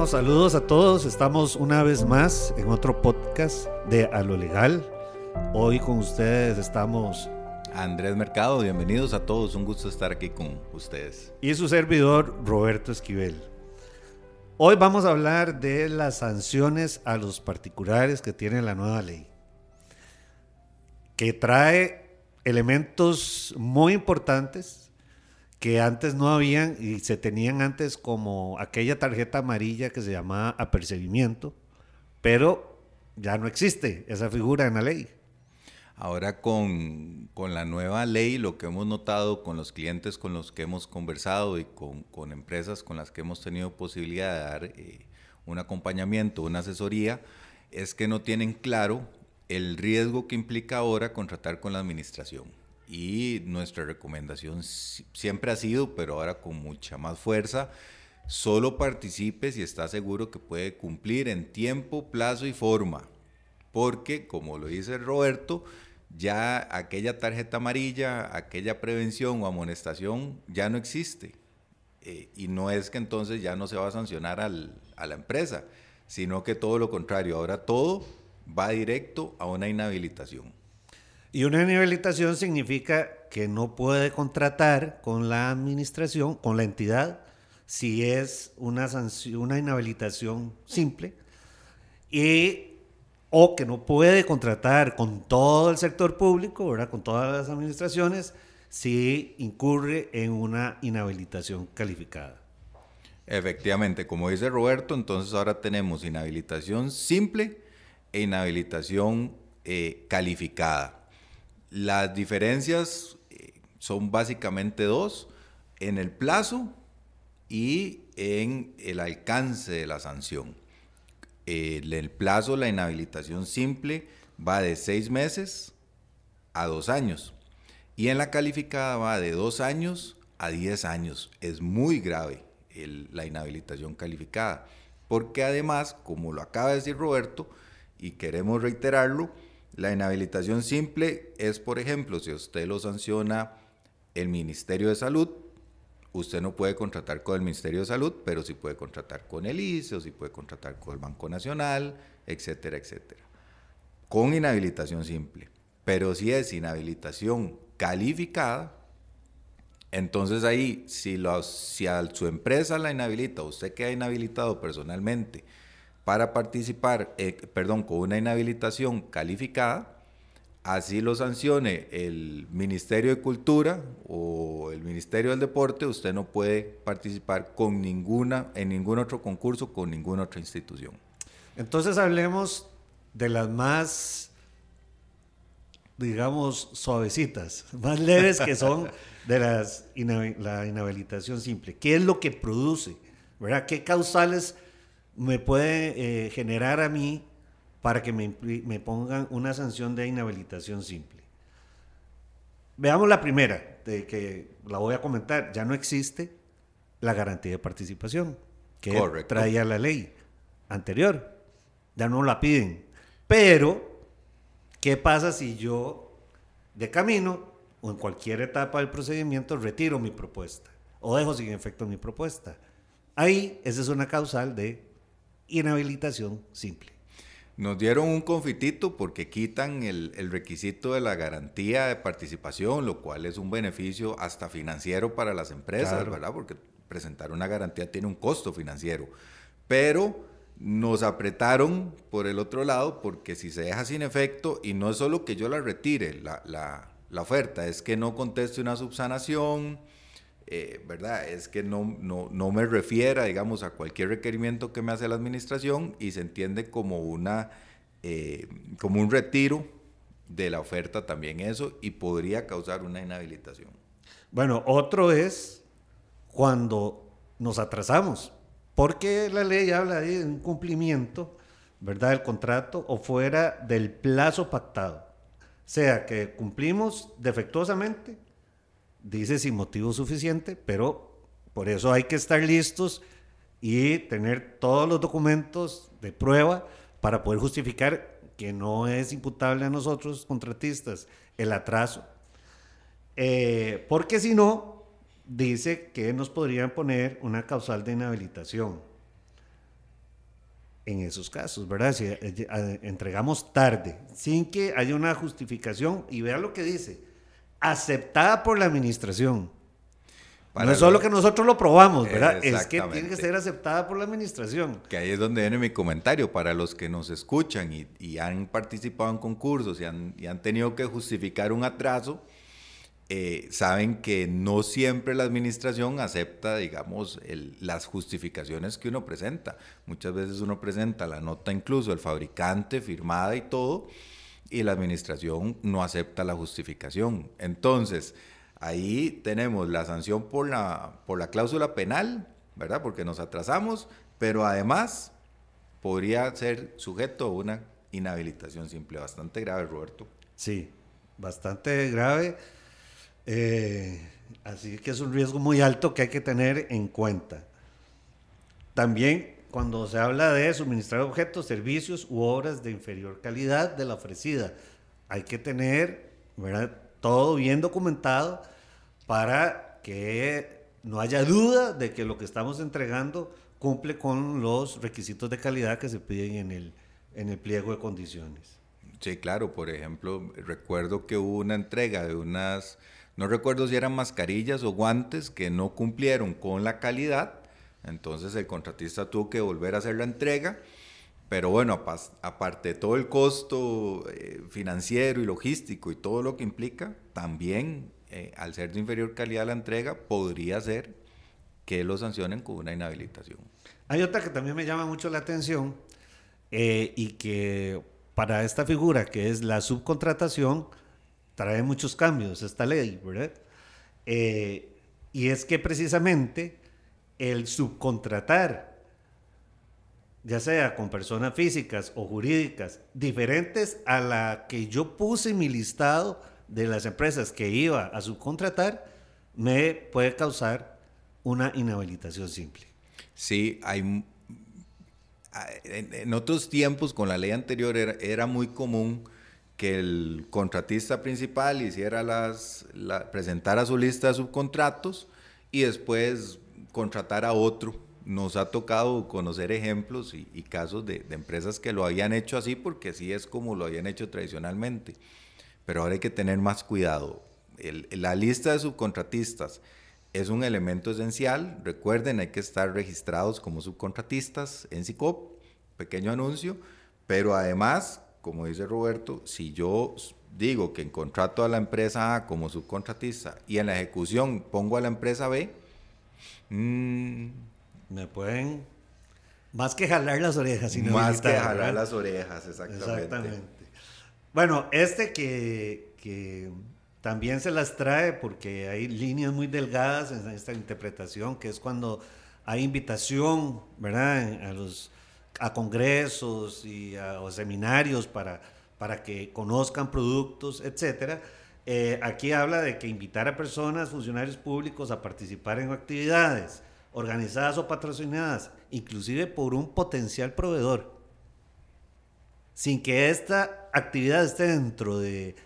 Bueno, saludos a todos. Estamos una vez más en otro podcast de A lo Legal. Hoy con ustedes estamos Andrés Mercado, bienvenidos a todos, un gusto estar aquí con ustedes. Y su servidor Roberto Esquivel. Hoy vamos a hablar de las sanciones a los particulares que tiene la nueva ley, que trae elementos muy importantes que antes no habían y se tenían antes como aquella tarjeta amarilla que se llamaba apercibimiento, pero ya no existe esa figura en la ley. Ahora con, la nueva ley, lo que hemos notado con los clientes con los que hemos conversado y con, empresas con las que hemos tenido posibilidad de dar eh, un acompañamiento, una asesoría, es que no tienen claro el riesgo que implica ahora contratar con la administración. Y nuestra recomendación siempre ha sido, pero ahora con mucha más fuerza, solo participe si está seguro que puede cumplir en tiempo, plazo y forma. Porque, como lo dice Roberto, ya aquella tarjeta amarilla, aquella prevención o amonestación ya no existe. Eh, y no es que entonces ya no se va a sancionar al, a la empresa, sino que todo lo contrario, ahora todo va directo a una inhabilitación. Y una inhabilitación significa que no puede contratar con la administración, con la entidad, si es una, una inhabilitación simple. Y o que no puede contratar con todo el sector público, ¿verdad? con todas las administraciones, si incurre en una inhabilitación calificada. Efectivamente, como dice Roberto, entonces ahora tenemos inhabilitación simple e inhabilitación eh, calificada. Las diferencias eh, son básicamente dos, en el plazo y en el alcance de la sanción el plazo, la inhabilitación simple, va de seis meses a dos años. Y en la calificada va de dos años a diez años. Es muy grave la inhabilitación calificada. Porque además, como lo acaba de decir Roberto, y queremos reiterarlo, la inhabilitación simple es, por ejemplo, si usted lo sanciona el Ministerio de Salud, usted no puede contratar con el Ministerio de Salud, pero sí puede contratar con el ICE o puede contratar con el Banco Nacional, etcétera, etcétera. Con inhabilitación simple. Pero si es inhabilitación calificada, entonces ahí, si, si a su empresa la inhabilita, usted queda inhabilitado personalmente para participar, eh, perdón, con una inhabilitación calificada, así lo sancione el Ministerio de Cultura o el Ministerio del Deporte, usted no puede participar con ninguna, en ningún otro concurso con ninguna otra institución. Entonces hablemos de las más, digamos, suavecitas, más leves que son de las, la inhabilitación simple. ¿Qué es lo que produce? ¿verdad? ¿Qué causales me puede eh, generar a mí para que me, pongan una sanción de inhabilitación simple. Veamos la primera, de que la voy a comentar. Ya no existe la garantía de participación que traía la ley anterior. Ya no la piden. Pero, ¿qué pasa si yo de camino o en cualquier etapa del procedimiento retiro mi propuesta o dejo sin efecto mi propuesta? Ahí, esa es una causal de inhabilitación simple. Nos dieron un confitito porque quitan el, requisito de la garantía de participación, lo cual es un beneficio hasta financiero para las empresas, ¿verdad? Porque presentar una garantía tiene un costo financiero. Pero nos apretaron por el otro lado porque si se deja sin efecto, y no es solo que yo la retire, la, la oferta, es que no conteste una subsanación, eh, ¿verdad? Es que no, no, me refiera, digamos, a cualquier requerimiento que me hace la administración y se entiende como, una, eh, como un retiro de la oferta también eso y podría causar una inhabilitación. Bueno, otro es cuando nos atrasamos, porque la ley habla de un cumplimiento, ¿verdad?, del contrato o fuera del plazo pactado. Sea que cumplimos defectuosamente dice sin motivo suficiente, pero por eso hay que estar listos y tener todos los documentos de prueba para poder justificar que no es imputable a nosotros, contratistas, el atraso. Eh, porque si no, dice que nos podrían poner una causal de inhabilitación. en esos casos, ¿verdad? Si eh, entregamos tarde, sin que haya una justificación, y vea lo que dice, aceptada por la administración. no es solo que nosotros lo probamos, ¿verdad? Es que tiene que ser aceptada por la administración. Que ahí es donde viene mi comentario. Para los que nos escuchan y, han participado en concursos y han, y han tenido que justificar un atraso, eh, saben que no siempre la administración acepta, digamos, las justificaciones que uno presenta. Muchas veces uno presenta la nota incluso el fabricante firmada y todo, y la administración no acepta la justificación. Entonces, ahí tenemos la sanción por la, por la cláusula penal, ¿verdad? Porque nos atrasamos, pero además podría ser sujeto a una inhabilitación simple. Bastante grave, Roberto. Sí, bastante grave eh, así que es un riesgo muy alto que hay que tener en cuenta. También cuando se habla de suministrar objetos, servicios u obras de inferior calidad de la ofrecida, hay que tener todo bien documentado para que no haya duda de que lo que estamos entregando cumple con los requisitos de calidad que se piden en el, en el pliego de condiciones. Sí, claro, por ejemplo, recuerdo que hubo una entrega de unas no recuerdo si eran mascarillas o guantes que no cumplieron con la calidad, entonces el contratista tuvo que volver a hacer la entrega. Pero bueno, aparte de todo el costo eh, financiero y logístico y todo lo que implica, también eh, al ser de inferior calidad la entrega, podría ser que lo sancionen con una inhabilitación. Hay otra que también me llama mucho la atención eh, y que para esta figura que es la subcontratación, trae muchos cambios esta ley, ¿verdad? Y es que precisamente el subcontratar, ya sea con personas físicas o jurídicas, diferentes a la que yo puse en mi listado de las empresas que iba a subcontratar, me puede causar una inhabilitación simple. Sí, hay en, otros tiempos con la ley anterior era, muy común que el contratista principal hiciera las, presentara su lista de subcontratos y después contratar a otro. Nos ha tocado conocer ejemplos y, casos de, empresas que lo habían hecho así porque así es como lo habían hecho tradicionalmente. Pero ahora hay que tener más cuidado. la lista de subcontratistas es un elemento esencial. Recuerden, hay que estar registrados como subcontratistas en SICOP, pequeño anuncio, pero además como dice Roberto, si yo digo que en contrato a la empresa A como subcontratista y en la ejecución pongo a la empresa B, mm, me pueden más que jalar las orejas. Sino más que jalar las orejas, exactamente. exactamente. Bueno, este que, que, también se las trae porque hay líneas muy delgadas en esta interpretación, que es cuando hay invitación, ¿verdad? A los a congresos y a, seminarios para, para que conozcan productos, etcétera. Eh, aquí habla de que invitar a personas, funcionarios públicos a participar en actividades organizadas o patrocinadas, inclusive por un potencial proveedor, sin que esta actividad esté dentro de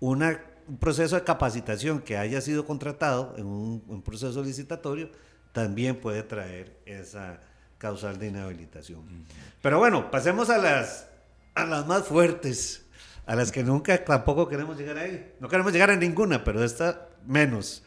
una, un proceso de capacitación que haya sido contratado en un, un proceso licitatorio, también puede traer esa, causal de inhabilitación. Pero bueno, pasemos a las, a las más fuertes, a las que nunca tampoco queremos llegar ahí. No queremos llegar a ninguna, pero esta menos,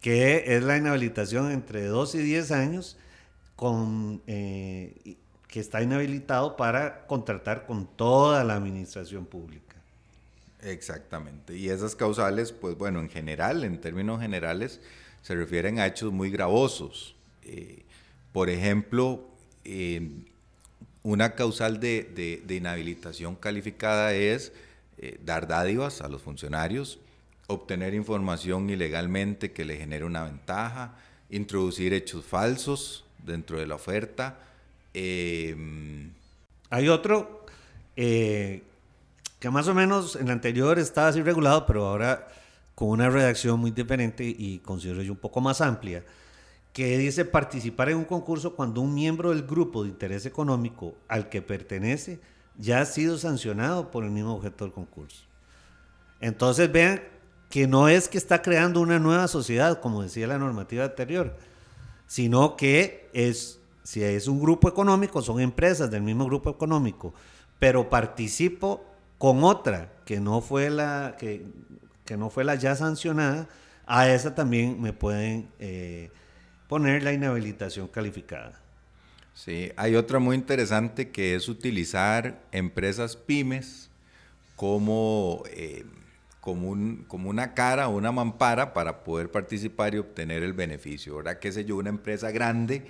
que es la inhabilitación entre 2 y 10 años, con, eh, que está inhabilitado para contratar con toda la administración pública. Exactamente. Y esas causales, pues bueno, en general, en términos generales, se refieren a hechos muy gravosos. Eh, por ejemplo, una causal de, inhabilitación calificada es eh, dar dádivas a los funcionarios, obtener información ilegalmente que le genere una ventaja, introducir hechos falsos dentro de la oferta. Em, Hay otro eh, que más o menos en el anterior estaba así regulado, pero ahora con una redacción muy diferente y considero yo un poco más amplia que dice participar en un concurso cuando un miembro del grupo de interés económico al que pertenece ya ha sido sancionado por el mismo objeto del concurso. Entonces vean que no es que está creando una nueva sociedad, como decía la normativa anterior, sino que es, si es un grupo económico, son empresas del mismo grupo económico, pero participo con otra que no fue la, que, no fue la ya sancionada, a esa también me pueden eh, poner la inhabilitación calificada. Sí, hay otra muy interesante que es utilizar empresas pymes como, eh, como, un, como una cara una mampara para poder participar y obtener el beneficio. ¿Verdad? Que sé yo, una empresa grande,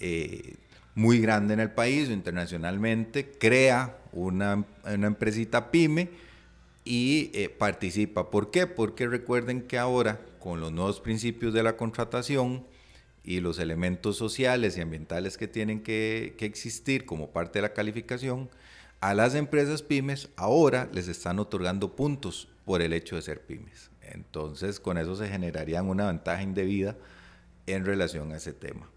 eh, muy grande en el país o internacionalmente, crea una, una empresita pyme y eh, participa. ¿Por qué? Porque recuerden que ahora, con los nuevos principios de la contratación, y los elementos sociales y ambientales que tienen que, existir como parte de la calificación, a las empresas pymes ahora les están otorgando puntos por el hecho de ser pymes. Entonces, con eso se generarían una ventaja indebida en relación a ese tema.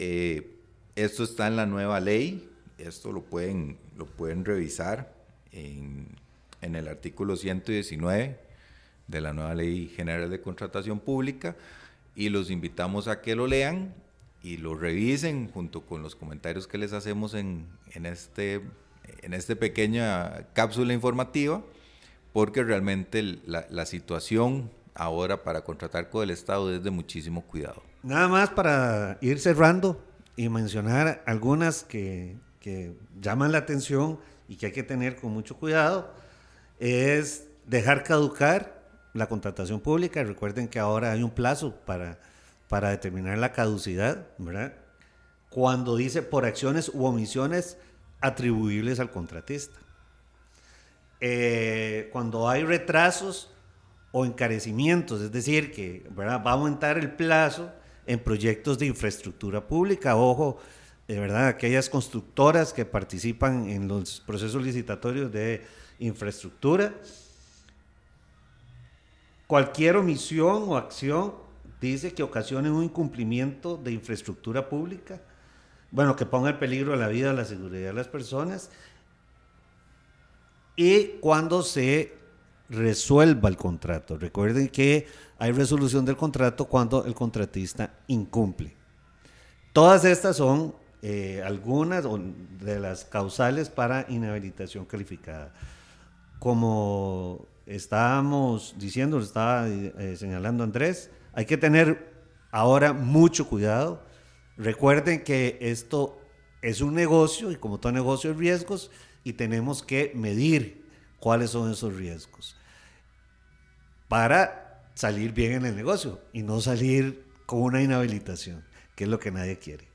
Eh, esto está en la nueva ley, esto lo pueden, lo pueden revisar en, en el artículo 119 de la nueva ley general de contratación pública y los invitamos a que lo lean y lo revisen junto con los comentarios que les hacemos en, en, este, en esta pequeña cápsula informativa, porque realmente la, situación ahora para contratar con el Estado es de muchísimo cuidado. Nada más para ir cerrando y mencionar algunas que, que llaman la atención y que hay que tener con mucho cuidado, es dejar caducar la contratación pública. Recuerden que ahora hay un plazo para, para determinar la caducidad, ¿verdad? Cuando dice por acciones u omisiones atribuibles al contratista. Eh, cuando hay retrasos o encarecimientos, es decir, que va a aumentar el plazo en proyectos de infraestructura pública. Ojo, de verdad, aquellas constructoras que participan en los procesos licitatorios de infraestructura Cualquier omisión o acción dice que ocasione un incumplimiento de infraestructura pública, bueno, que ponga en peligro la vida la seguridad de las personas, y cuando se resuelva el contrato. Recuerden que hay resolución del contrato cuando el contratista incumple. Todas estas son eh, algunas de las causales para inhabilitación calificada. Como estábamos diciendo, lo estaba eh, señalando Andrés, hay que tener ahora mucho cuidado. Recuerden que esto es un negocio y como todo negocio hay riesgos y tenemos que medir cuáles son esos riesgos para salir bien en el negocio y no salir con una inhabilitación, que es lo que nadie quiere.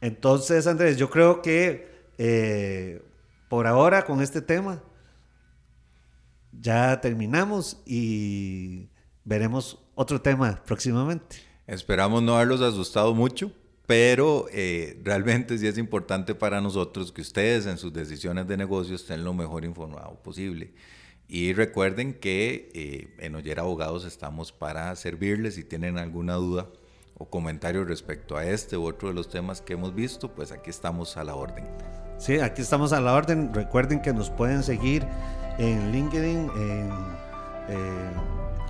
Entonces, Andrés, yo creo que eh, por ahora con este tema ya terminamos y veremos otro tema próximamente. Esperamos no haberlos asustado mucho, pero eh, realmente sí es importante para nosotros que ustedes en sus decisiones de negocio estén lo mejor informado posible. Y recuerden que eh, en Oyer Abogados estamos para servirles si tienen alguna duda o comentario respecto a este u otro de los temas que hemos visto, pues aquí estamos a la orden. Sí, aquí estamos a la orden. Recuerden que nos pueden seguir en LinkedIn, en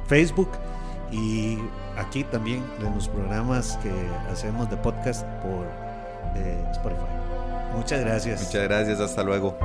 Facebook y aquí también en los programas que hacemos de podcast por eh, Spotify. Muchas gracias. Muchas gracias, hasta luego.